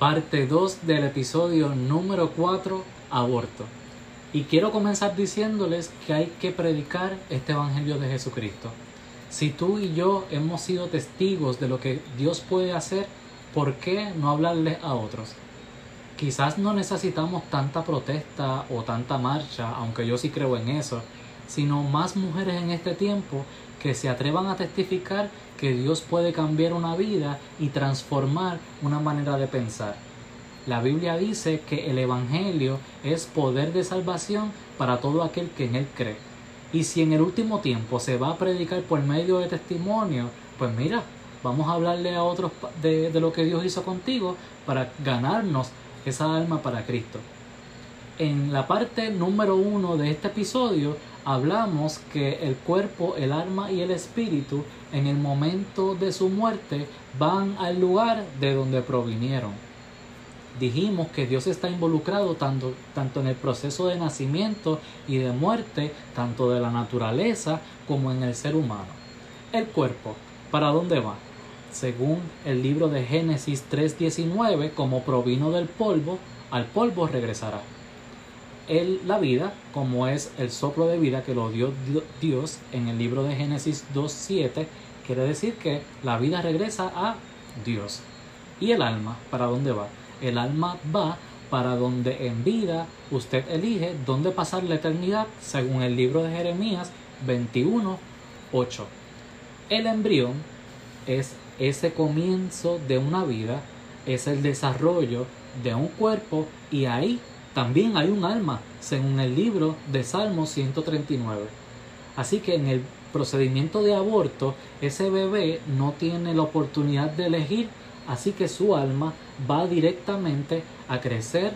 parte 2 del episodio número 4, aborto. Y quiero comenzar diciéndoles que hay que predicar este Evangelio de Jesucristo. Si tú y yo hemos sido testigos de lo que Dios puede hacer, ¿por qué no hablarle a otros? Quizás no necesitamos tanta protesta o tanta marcha, aunque yo sí creo en eso, sino más mujeres en este tiempo que se atrevan a testificar que Dios puede cambiar una vida y transformar una manera de pensar. La Biblia dice que el Evangelio es poder de salvación para todo aquel que en él cree. Y si en el último tiempo se va a predicar por medio de testimonio, pues mira, vamos a hablarle a otros de, de lo que Dios hizo contigo para ganarnos esa alma para Cristo. En la parte número uno de este episodio hablamos que el cuerpo, el alma y el espíritu en el momento de su muerte van al lugar de donde provinieron. Dijimos que Dios está involucrado tanto, tanto en el proceso de nacimiento y de muerte, tanto de la naturaleza como en el ser humano. El cuerpo, ¿para dónde va? Según el libro de Génesis 3:19, como provino del polvo, al polvo regresará el, la vida, como es el soplo de vida que lo dio Dios en el libro de Génesis 2.7, quiere decir que la vida regresa a Dios. ¿Y el alma para dónde va? El alma va para donde en vida usted elige dónde pasar la eternidad, según el libro de Jeremías 21.8. El embrión es ese comienzo de una vida, es el desarrollo de un cuerpo y ahí también hay un alma, según el libro de Salmos 139. Así que en el procedimiento de aborto, ese bebé no tiene la oportunidad de elegir, así que su alma va directamente a crecer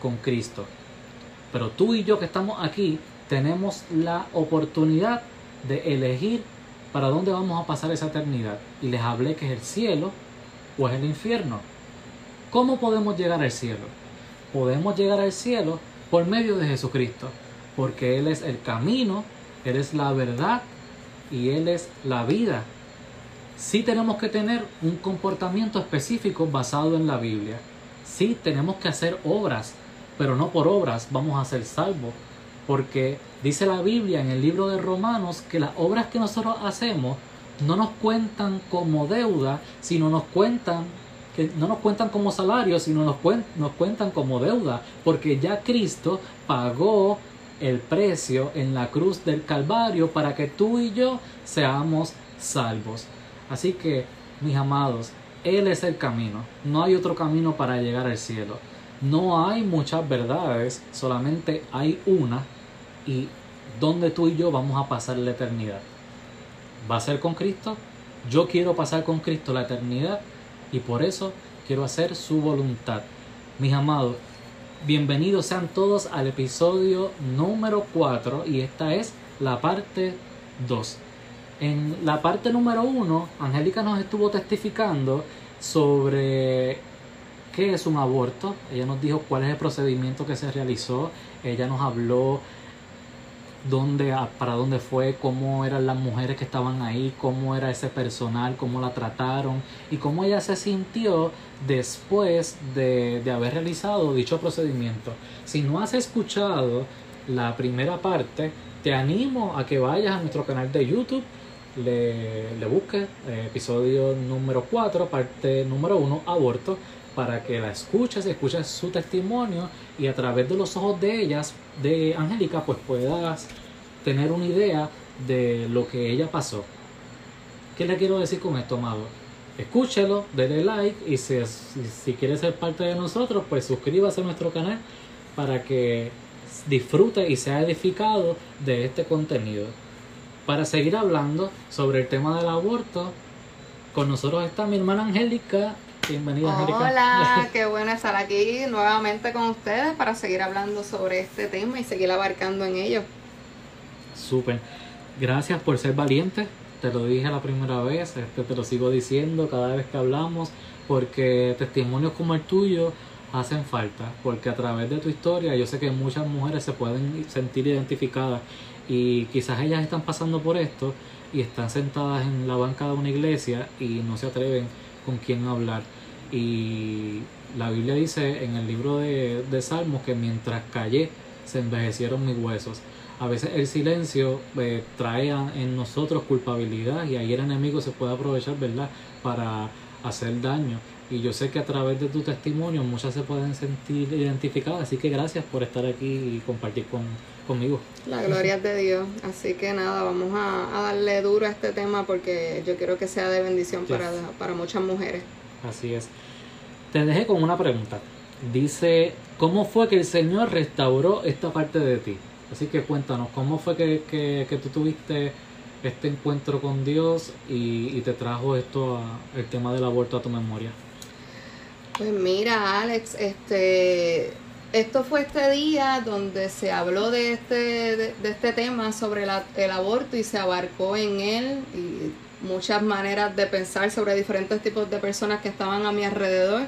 con Cristo. Pero tú y yo que estamos aquí tenemos la oportunidad de elegir para dónde vamos a pasar esa eternidad. Y les hablé que es el cielo o es el infierno. ¿Cómo podemos llegar al cielo? Podemos llegar al cielo por medio de Jesucristo, porque Él es el camino, Él es la verdad y Él es la vida. Sí tenemos que tener un comportamiento específico basado en la Biblia. Sí tenemos que hacer obras, pero no por obras vamos a ser salvos, porque dice la Biblia en el libro de Romanos que las obras que nosotros hacemos no nos cuentan como deuda, sino nos cuentan que no nos cuentan como salario, sino nos, nos cuentan como deuda, porque ya Cristo pagó el precio en la cruz del Calvario para que tú y yo seamos salvos. Así que, mis amados, Él es el camino, no hay otro camino para llegar al cielo. No hay muchas verdades, solamente hay una y donde tú y yo vamos a pasar la eternidad. ¿Va a ser con Cristo? Yo quiero pasar con Cristo la eternidad y por eso quiero hacer su voluntad. Mis amados, bienvenidos sean todos al episodio número 4 y esta es la parte 2. En la parte número 1, Angélica nos estuvo testificando sobre qué es un aborto. Ella nos dijo cuál es el procedimiento que se realizó. Ella nos habló dónde, para dónde fue, cómo eran las mujeres que estaban ahí, cómo era ese personal, cómo la trataron y cómo ella se sintió después de, de haber realizado dicho procedimiento. Si no has escuchado la primera parte, te animo a que vayas a nuestro canal de YouTube, le, le eh, episodio número 4, parte número 1, aborto, para que la escuches, escuches su testimonio y a través de los ojos de ellas, de Angélica, pues puedas tener una idea de lo que ella pasó. ¿Qué le quiero decir con esto, amado? Escúchelo, denle like y si, si, quiere ser parte de nosotros, pues suscríbase a nuestro canal para que disfrute y sea edificado de este contenido. Para seguir hablando sobre el tema del aborto, con nosotros está mi hermana Angélica Bienvenida, Hola, qué bueno estar aquí nuevamente con ustedes para seguir hablando sobre este tema y seguir abarcando en ello. Súper. Gracias por ser valiente. Te lo dije la primera vez, este, te lo sigo diciendo cada vez que hablamos, porque testimonios como el tuyo hacen falta, porque a través de tu historia yo sé que muchas mujeres se pueden sentir identificadas y quizás ellas están pasando por esto y están sentadas en la banca de una iglesia y no se atreven con quién hablar. Y la Biblia dice en el libro de, de Salmos que mientras callé se envejecieron mis huesos. A veces el silencio eh, trae en nosotros culpabilidad y ahí el enemigo se puede aprovechar, ¿verdad?, para hacer daño. Y yo sé que a través de tu testimonio muchas se pueden sentir identificadas, así que gracias por estar aquí y compartir con, conmigo. La gloria es de Dios, así que nada, vamos a, darle duro a este tema porque yo quiero que sea de bendición para, para muchas mujeres. Así es. Te dejé con una pregunta. Dice, ¿cómo fue que el Señor restauró esta parte de ti? Así que cuéntanos, ¿cómo fue que, que, que tú tuviste este encuentro con Dios y, te trajo esto, el tema del aborto a tu memoria? Pues mira, Alex, este, esto fue este día donde se habló de este, de, este tema sobre el aborto y se abarcó en él y muchas maneras de pensar sobre diferentes tipos de personas que estaban a mi alrededor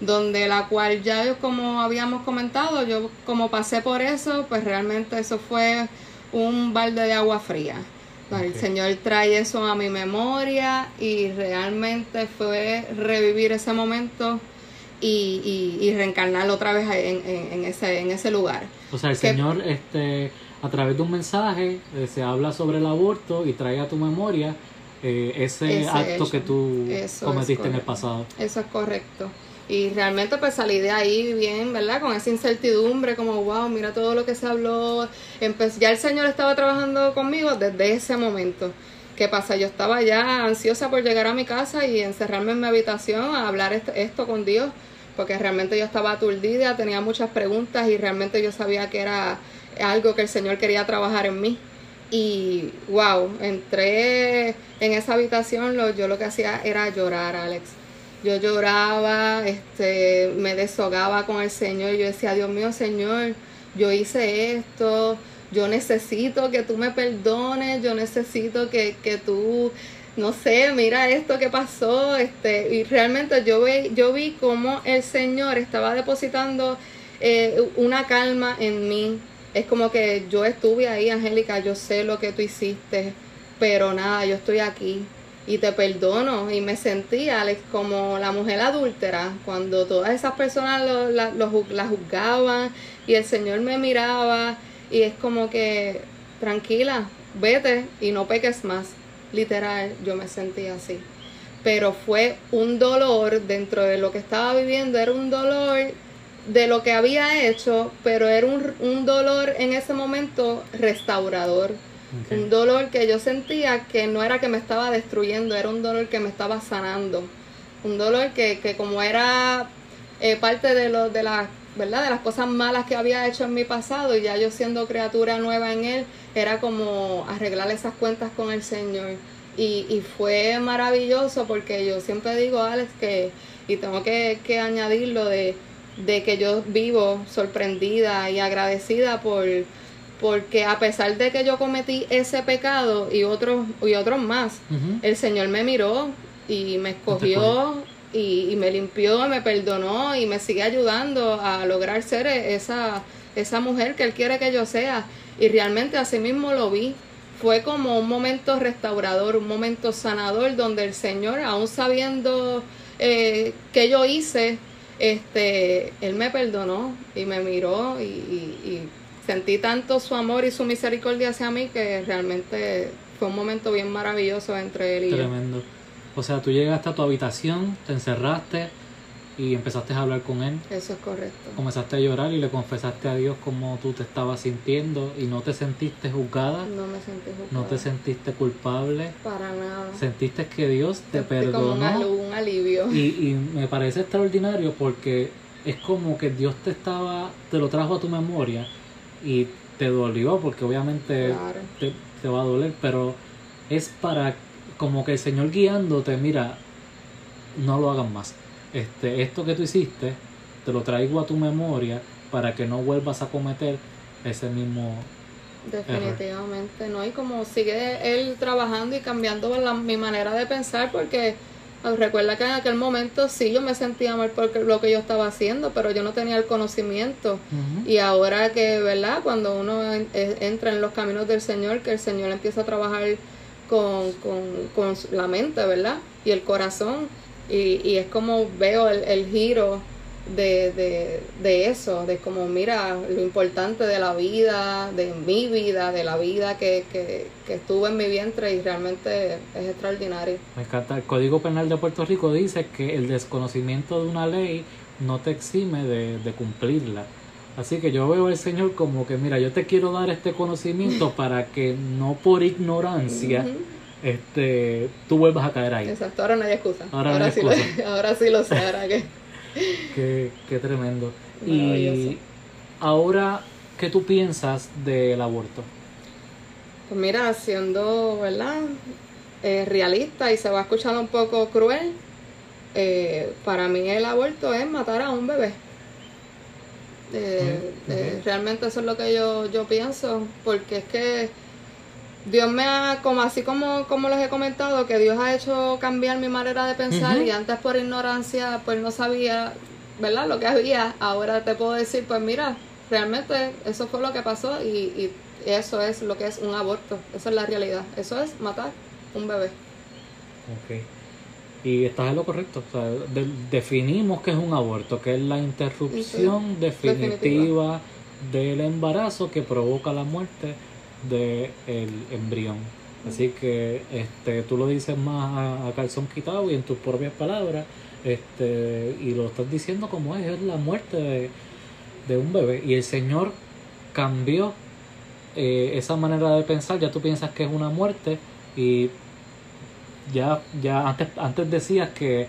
donde la cual ya yo como habíamos comentado, yo como pasé por eso, pues realmente eso fue un balde de agua fría. El Señor trae eso a mi memoria y realmente fue revivir ese momento y, y, reencarnarlo otra vez en, ese, en ese lugar. O sea, el Señor este, a través de un mensaje eh, se habla sobre el aborto y trae a tu memoria eh, ese, acto que tú cometiste en el pasado. Eso es correcto. Y realmente pues salí de ahí bien, ¿verdad? Con esa incertidumbre, como, wow, mira todo lo que se habló. ya el Señor estaba trabajando conmigo desde ese momento. ¿Qué pasa? Yo estaba ya ansiosa por llegar a mi casa y encerrarme en mi habitación a hablar esto, con Dios, porque realmente yo estaba aturdida, tenía muchas preguntas y realmente yo sabía que era algo que el Señor quería trabajar en mí. Y wow, entré en esa habitación, lo, yo lo que hacía era llorar, Alex yo lloraba, este, me deshogaba con el Señor. Yo decía, Dios mío, Señor, yo hice esto, yo necesito que tú me perdones, yo necesito que, que tú, no sé, mira esto que pasó. Este, y realmente yo vi, yo vi cómo el Señor estaba depositando eh, una calma en mí. Es como que yo estuve ahí, Angélica, yo sé lo que tú hiciste, pero nada, yo estoy aquí y te perdono. Y me sentía como la mujer adúltera, cuando todas esas personas lo, la juzgaban y el Señor me miraba y es como que, tranquila, vete y no peques más. Literal, yo me sentía así. Pero fue un dolor dentro de lo que estaba viviendo, era un dolor de lo que había hecho, pero era un, un dolor en ese momento restaurador un dolor que yo sentía que no era que me estaba destruyendo, era un dolor que me estaba sanando. Un dolor que, que como era eh, parte de, lo, de, las, ¿verdad? de las cosas malas que había hecho en mi pasado y ya yo siendo criatura nueva en Él, era como arreglar esas cuentas con el Señor. Y, y fue maravilloso porque yo siempre digo, Alex, que, y tengo que, que añadirlo, de, de que yo vivo sorprendida y agradecida por porque a pesar de que yo cometí ese pecado y otros y otros más, el Señor me miró y me escogió y, me limpió, me perdonó y me sigue ayudando a lograr ser esa, esa mujer que Él quiere que yo sea. Y realmente así mismo lo vi. Fue como un momento restaurador, un momento sanador, donde el Señor, aún sabiendo eh, que yo hice, este, Él me perdonó y me miró y sentí tanto su amor y su misericordia hacia mí que realmente fue un momento bien maravilloso entre él y Tremendo. O sea, tú llegaste a tu habitación, te encerraste y empezaste a hablar con él. Eso es correcto. Comenzaste a llorar y le confesaste a Dios cómo tú te estabas sintiendo y no te sentiste juzgada. No me sentí juzgada. No te sentiste culpable. Para nada. Sentiste que Dios te perdonó. Como un, alivio. Y, y me parece extraordinario porque es como que Dios te estaba, te lo trajo a tu memoria y te dolió porque obviamente te, va a doler, pero es para como que el Señor guiándote, mira, no lo hagas más. Este, esto que tú hiciste, te lo traigo a tu memoria para que no vuelvas a cometer ese mismo Definitivamente, ¿no? Y como sigue él trabajando y cambiando mi manera de pensar, porque Ah, recuerda que en aquel momento sí yo me sentía mal por lo que yo estaba haciendo, pero yo no tenía el conocimiento. Y ahora que, ¿verdad? Cuando uno entra en los caminos del Señor, que el Señor empieza a trabajar con, con, la mente, ¿verdad? Y el corazón. Y, y es como veo el, giro de, de, de eso, de como, mira, lo importante de la vida, de mi vida, de la vida que, que, que estuvo en mi vientre y realmente es extraordinario. Me encanta. El Código Penal de Puerto Rico dice que el desconocimiento de una ley no te exime de, de cumplirla. Así que yo veo al Señor como que, mira, yo te quiero dar este conocimiento para que no por ignorancia este, tú vuelvas a caer ahí. Exacto, ahora no hay excusa. Ahora no hay sí. Lo, ahora sí lo sé, ahora que... Qué, qué tremendo. Y ahora, ¿qué tú piensas del aborto? Pues mira, siendo, ¿verdad? Eh, realista y se va a escuchar un poco cruel, eh, para mí el aborto es matar a un bebé. Eh, realmente eso es lo que yo, yo pienso, porque es que Dios me ha, como así como, como les he comentado, que Dios ha hecho cambiar mi manera de pensar y antes por ignorancia pues no sabía, ¿verdad? Lo que había, ahora te puedo decir, pues mira, realmente eso fue lo que pasó y, y eso es lo que es un aborto, esa es la realidad, eso es matar un bebé. Y estás en lo correcto. O sea, de- definimos qué es un aborto, que es la interrupción Sí, definitiva del embarazo que provoca la muerte del embrión. Así que este, tú lo dices más a, a calzón quitado y en tus propias palabras, este, y lo estás diciendo como es, es la muerte de, de un bebé. Y el Señor cambió eh, esa manera de pensar, ya tú piensas que es una muerte y ya, ya antes, antes decías que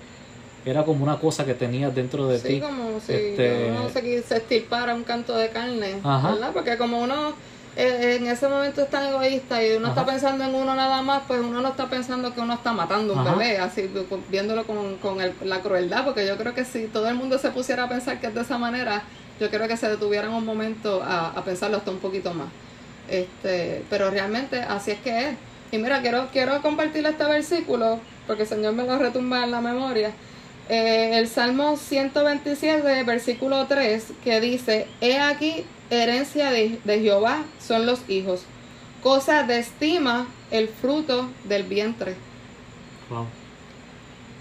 era como una cosa que tenías dentro de Sí, ti. como si este- uno se, qui- se estirpara un canto de carne, Ajá. ¿verdad? Porque como uno eh, en ese momento es tan egoísta y uno Ajá. está pensando en uno nada más, pues uno no está pensando que uno está matando un Ajá. bebé, así con- viéndolo con, con el- la crueldad, porque yo creo que si todo el mundo se pusiera a pensar que es de esa manera, yo creo que se detuvieran un momento a, a pensarlo hasta un poquito más. Este, pero realmente así es que es. Y mira, quiero, quiero compartir este versículo, porque el Señor me lo retumba en la memoria. Eh, el Salmo 127, versículo 3, que dice, He aquí, herencia de, de Jehová son los hijos, cosa de estima el fruto del vientre. Wow.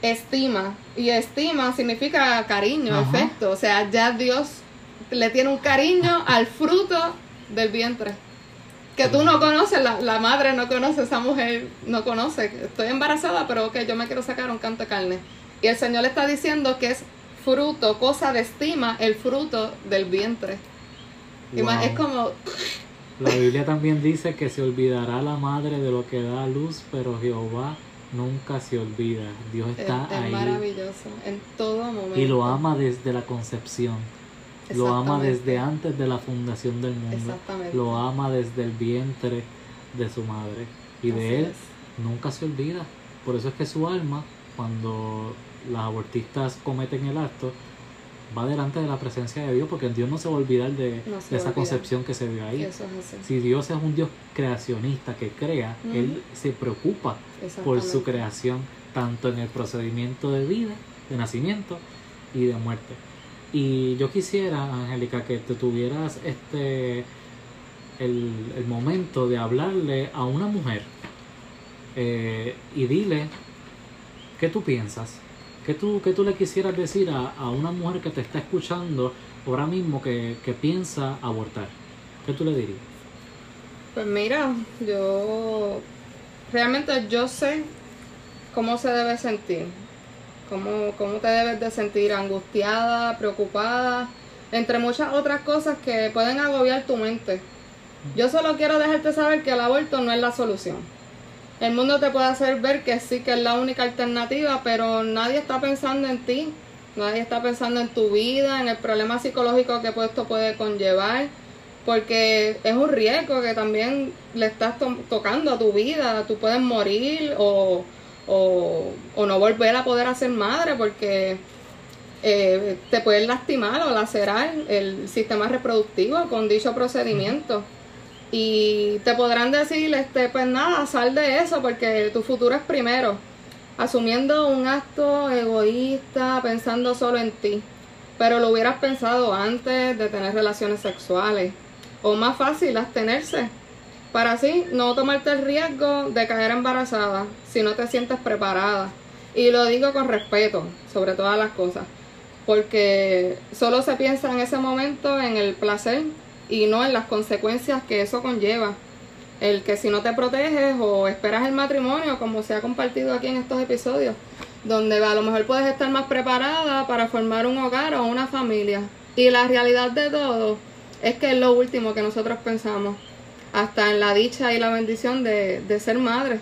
Estima, y estima significa cariño, Ajá. afecto, o sea, ya Dios le tiene un cariño al fruto del vientre. Que tú no conoces, la, la madre no conoce, esa mujer no conoce. Estoy embarazada, pero ok, yo me quiero sacar un canto de carne. Y el Señor le está diciendo que es fruto, cosa de estima, el fruto del vientre. Y más- Wow. es como, La Biblia también dice que se olvidará la madre de lo que da luz, pero Jehová nunca se olvida. Dios es, está es ahí maravilloso en todo momento. y lo ama desde la concepción. Lo ama desde antes de la fundación del mundo. Lo ama desde el vientre de su madre. Y de él es. nunca se olvida. Por eso es que su alma, cuando las abortistas cometen el acto, va delante de la presencia de Dios, porque Dios no se va a olvidar de, No esa olvidar. concepción que se dio ahí. es. Si Dios es un Dios creacionista que crea. Él se preocupa por su creación, tanto en el procedimiento de vida, de nacimiento y de muerte. Y yo quisiera, Angélica, que te tuvieras este el, el momento de hablarle a una mujer eh, y dile qué tú piensas, qué tú, qué tú le quisieras decir a, a una mujer que te está escuchando ahora mismo que, que piensa abortar. ¿Qué tú le dirías? Pues mira, yo realmente yo sé cómo se debe sentir, cómo, cómo te debes de sentir angustiada, preocupada, entre muchas otras cosas que pueden agobiar tu mente. Yo solo quiero dejarte saber que el aborto no es la solución. El mundo te puede hacer ver que sí que es la única alternativa, pero nadie está pensando en ti, nadie está pensando en tu vida, en el problema psicológico que esto puede conllevar porque es un riesgo que también le estás to- tocando a tu vida. Tú puedes morir o, o, o no volver a poder hacer madre porque eh, te pueden lastimar o lacerar el sistema reproductivo con dicho procedimiento. Y te podrán decir, este, pues nada, sal de eso porque tu futuro es primero. Asumiendo un acto egoísta, pensando solo en ti. Pero lo hubieras pensado antes de tener relaciones sexuales. O más fácil, abstenerse. Para así no tomarte el riesgo de caer embarazada si no te sientes preparada. Y lo digo con respeto, sobre todas las cosas. porque solo se piensa en ese momento en el placer y no en las consecuencias que eso conlleva. El que si no te proteges o esperas el matrimonio, como se ha compartido aquí en estos episodios, donde a lo mejor puedes estar más preparada para formar un hogar o una familia. Y la realidad de todo es que es lo último que nosotros pensamos, hasta en la dicha y la bendición de, de ser madre,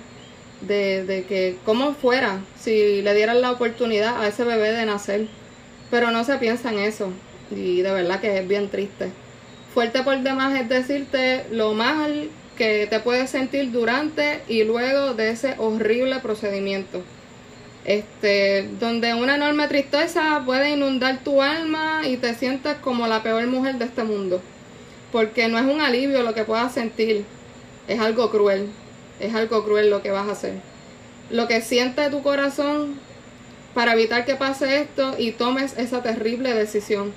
de, de que como fuera si le dieran la oportunidad a ese bebé de nacer. Pero no se piensa en eso y de verdad que es bien triste. Fuerte por demás es decirte lo mal que te puedes sentir durante y luego de ese horrible procedimiento. Este, donde una enorme tristeza puede inundar tu alma y te sientes como la peor mujer de este mundo. Porque no es un alivio lo que puedas sentir, es algo cruel, es algo cruel lo que vas a hacer. Lo que siente tu corazón para evitar que pase esto y tomes esa terrible decisión.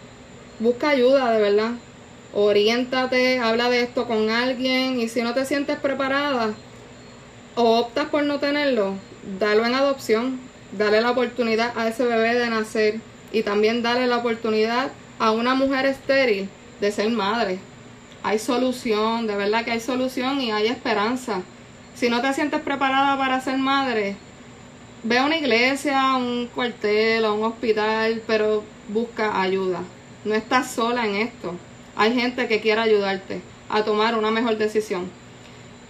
Busca ayuda, de verdad. Oriéntate, habla de esto con alguien y si no te sientes preparada o optas por no tenerlo, dalo en adopción. Dale la oportunidad a ese bebé de nacer y también dale la oportunidad a una mujer estéril de ser madre. Hay solución, de verdad que hay solución y hay esperanza. Si no te sientes preparada para ser madre, ve a una iglesia, un cuartel o un hospital, pero busca ayuda. No estás sola en esto. Hay gente que quiere ayudarte a tomar una mejor decisión.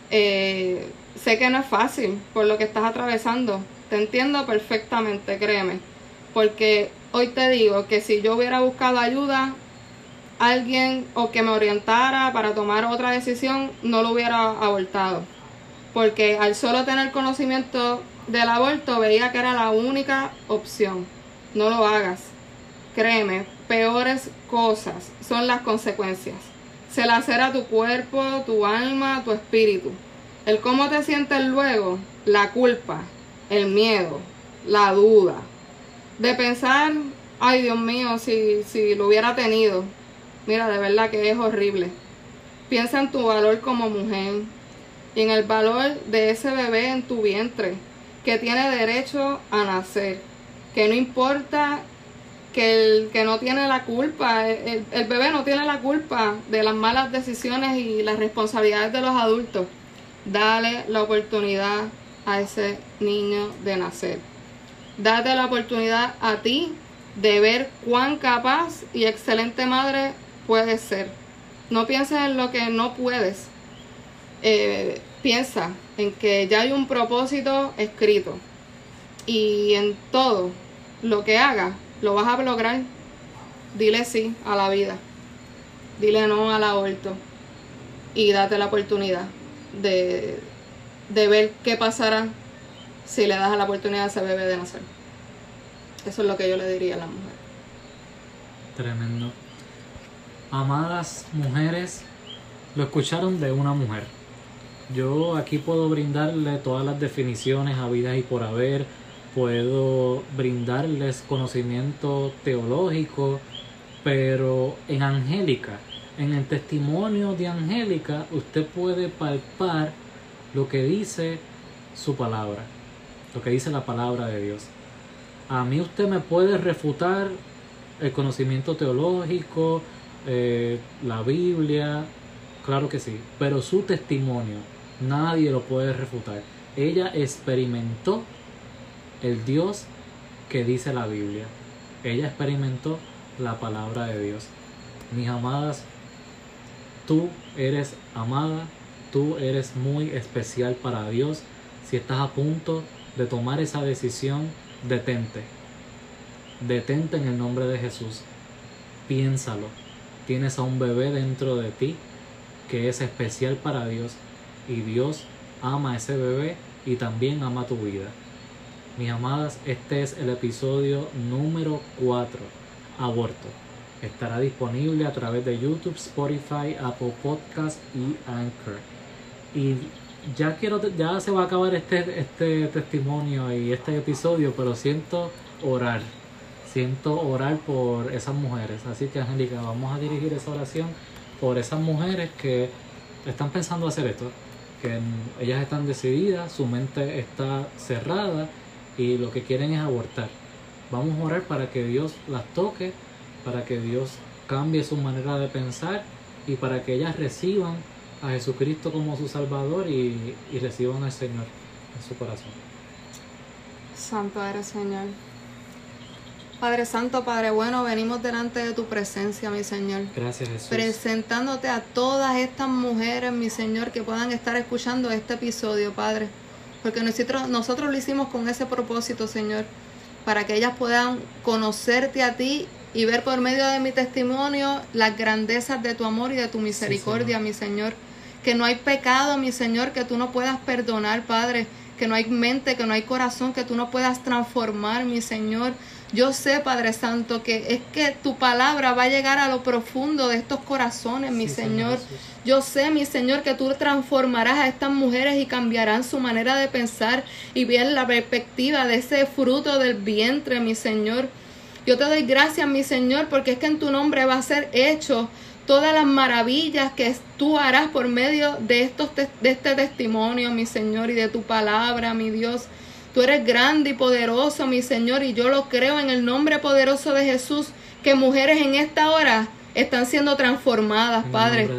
Eh, sé que no es fácil por lo que estás atravesando. Te entiendo perfectamente, créeme. Porque hoy te digo que si yo hubiera buscado ayuda, alguien o que me orientara para tomar otra decisión, no lo hubiera abortado. Porque al solo tener conocimiento del aborto veía que era la única opción. No lo hagas. Créeme, peores cosas son las consecuencias. Se lacera tu cuerpo, tu alma, tu espíritu. El cómo te sientes luego, la culpa, el miedo, la duda. De pensar, ay Dios mío, si, si lo hubiera tenido. Mira, de verdad que es horrible. Piensa en tu valor como mujer y en el valor de ese bebé en tu vientre que tiene derecho a nacer, que no importa que el que no tiene la culpa, el, el, bebé no tiene la culpa de las malas decisiones y las responsabilidades de los adultos. Dale la oportunidad a ese niño de nacer. Date la oportunidad a ti de ver cuán capaz y excelente madre puedes ser. No pienses en lo que no puedes. Eh, piensa en que ya hay un propósito escrito y en todo lo que hagas lo vas a lograr. Dile sí a la vida, dile no al aborto y date la oportunidad de, de ver qué pasará si le das la oportunidad a ese bebé de nacer. Eso es lo que yo le diría a la mujer. Tremendo. Amadas mujeres, lo escucharon de una mujer yo aquí puedo brindarle todas las definiciones habidas y por haber, puedo brindarles conocimiento teológico, pero en Angélica, en el testimonio de Angélica, usted puede palpar lo que dice su palabra, lo que dice la palabra de Dios. A mí usted me puede refutar el conocimiento teológico, eh, la Biblia, claro que sí, pero su testimonio Nadie lo puede refutar. Ella experimentó el Dios que dice la Biblia. Ella experimentó la palabra de Dios. Mis amadas, tú eres amada, tú eres muy especial para Dios. Si estás a punto de tomar esa decisión, detente. Detente en el nombre de Jesús. Piénsalo. Tienes a un bebé dentro de ti que es especial para Dios y Dios ama ese bebé y también ama tu vida. Mis amadas, este es el episodio número 4, aborto. Estará disponible a través de YouTube, Spotify, Apple Podcast y Anchor. Y ya quiero, ya se va a acabar este, este testimonio y este episodio, pero siento orar. Siento orar por esas mujeres. Así que Angélica, vamos a dirigir esa oración por esas mujeres que están pensando hacer esto que ellas están decididas, su mente está cerrada y lo que quieren es abortar. Vamos a orar para que Dios las toque, para que Dios cambie su manera de pensar y para que ellas reciban a Jesucristo como su Salvador y, reciban al Señor en su corazón. Santo eres Señor. Padre Santo, Padre bueno, venimos delante de tu presencia, mi Señor. Gracias Jesús. Presentándote a todas estas mujeres, mi Señor, que puedan estar escuchando este episodio, Padre. Porque nosotros, nosotros lo hicimos con ese propósito, Señor. Para que ellas puedan conocerte a ti y ver por medio de mi testimonio las grandezas de tu amor y de tu misericordia, mi Señor. Que no hay pecado, mi Señor, que tú no puedas perdonar, Padre. Que no hay mente, que no hay corazón, que tú no puedas transformar, mi Señor. Yo sé, Padre Santo, que es que tu palabra va a llegar a lo profundo de estos corazones, mi Señor. Yo sé, mi Señor, que tú transformarás a estas mujeres y cambiarán su manera de pensar y ver la perspectiva de ese fruto del vientre, mi Señor. Yo te doy gracias, mi Señor, porque es que en tu nombre va a ser hecho todas las maravillas que tú harás por medio de, estos de este testimonio, mi Señor, y de tu palabra, mi Dios. Tú eres grande y poderoso, mi Señor, y yo lo creo en el nombre poderoso de Jesús, que mujeres en esta hora están siendo transformadas, Padre.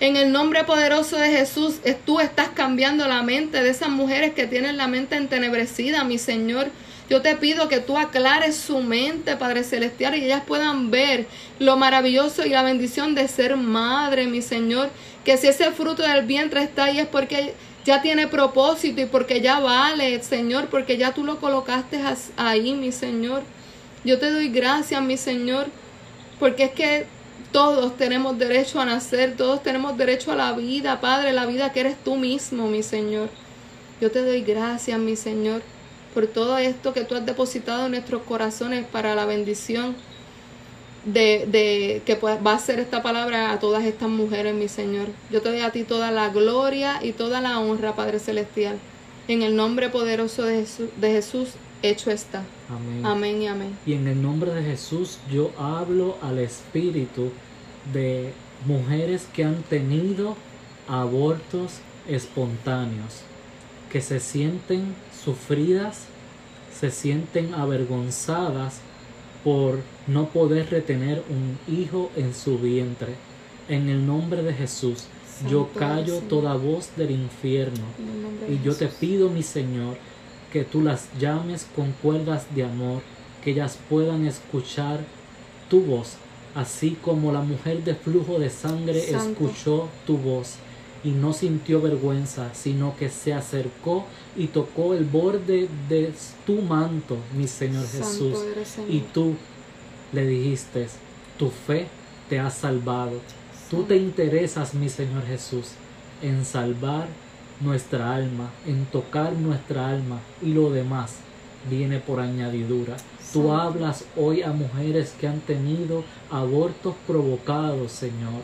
en el nombre poderoso de Jesús, tú estás cambiando la mente de esas mujeres que tienen la mente entenebrecida, mi Señor. Yo te pido que tú aclares su mente, Padre Celestial, y ellas puedan ver lo maravilloso y la bendición de ser madre, mi Señor. Que si ese fruto del vientre está ahí es porque ya tiene propósito y porque ya vale, Señor, porque ya tú lo colocaste ahí, mi Señor. Yo te doy gracias, mi Señor, porque es que todos tenemos derecho a nacer, todos tenemos derecho a la vida, Padre, la vida que eres tú mismo, mi Señor. Yo te doy gracias, mi Señor, por todo esto que tú has depositado en nuestros corazones para la bendición de, de que va a ser esta palabra a todas estas mujeres, mi Señor. Yo te doy a ti toda la gloria y toda la honra, Padre Celestial. En el nombre poderoso de Jesús, de Jesús hecho está. Amén. Amén y amén. Y en el nombre de Jesús yo hablo al espíritu de mujeres que han tenido abortos espontáneos, que se sienten sufridas, se sienten avergonzadas por no poder retener un hijo en su vientre. En el nombre de Jesús, yo callo toda voz del infierno y yo te pido, mi Señor, que tú las llames con cuerdas de amor, que ellas puedan escuchar tu voz, así como la mujer de flujo de sangre escuchó tu voz y no sintió vergüenza, sino que se acercó y tocó el borde de tu manto, mi Señor Jesús. Y tú le dijiste, tu fe te ha salvado. Tú te interesas, mi Señor Jesús, en salvar nuestra alma, en tocar nuestra alma y lo demás viene por añadidura. Tú hablas hoy a mujeres que han tenido abortos provocados, Señor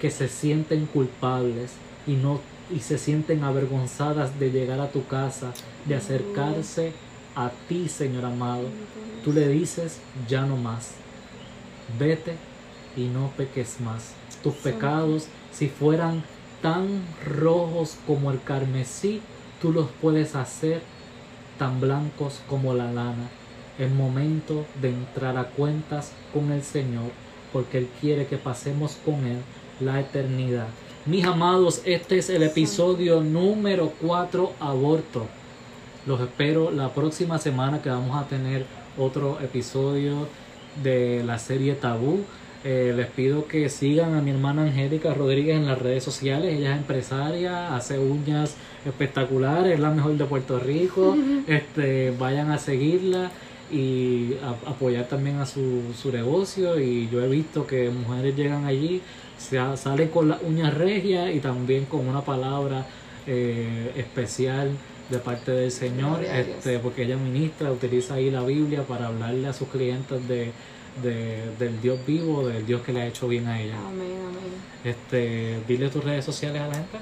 que se sienten culpables y no y se sienten avergonzadas de llegar a tu casa, de acercarse a ti, Señor amado. Tú le dices, ya no más. Vete y no peques más. Tus pecados, si fueran tan rojos como el carmesí, tú los puedes hacer tan blancos como la lana. Es momento de entrar a cuentas con el Señor, porque Él quiere que pasemos con Él la eternidad. Mis amados, este es el episodio número 4, aborto. Los espero la próxima semana que vamos a tener otro episodio de la serie Tabú. Eh, les pido que sigan a mi hermana Angélica Rodríguez en las redes sociales. Ella es empresaria, hace uñas espectaculares, es la mejor de Puerto Rico. Este, vayan a seguirla y apoyar también a su, su negocio. Y yo he visto que mujeres llegan allí sale con la uña regia y también con una palabra eh, especial de parte del Señor, este, porque ella ministra, utiliza ahí la Biblia para hablarle a sus clientes de, del Dios vivo, del Dios que le ha hecho bien a ella. Amén, amén. Este, dile tus redes sociales a la gente.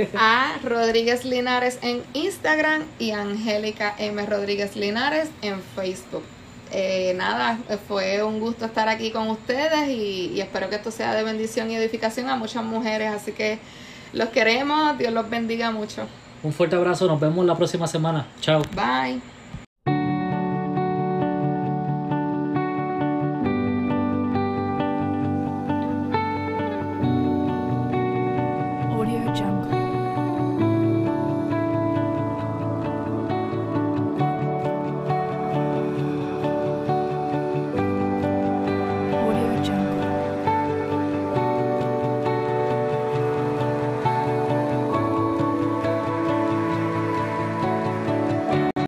A Rodríguez Linares en Instagram y Angélica M. Rodríguez Linares en Facebook eh, nada, fue un gusto estar aquí con ustedes y, y espero que esto sea de bendición y edificación a muchas mujeres. Así que los queremos, Dios los bendiga mucho. Un fuerte abrazo, nos vemos la próxima semana. Chao. Bye.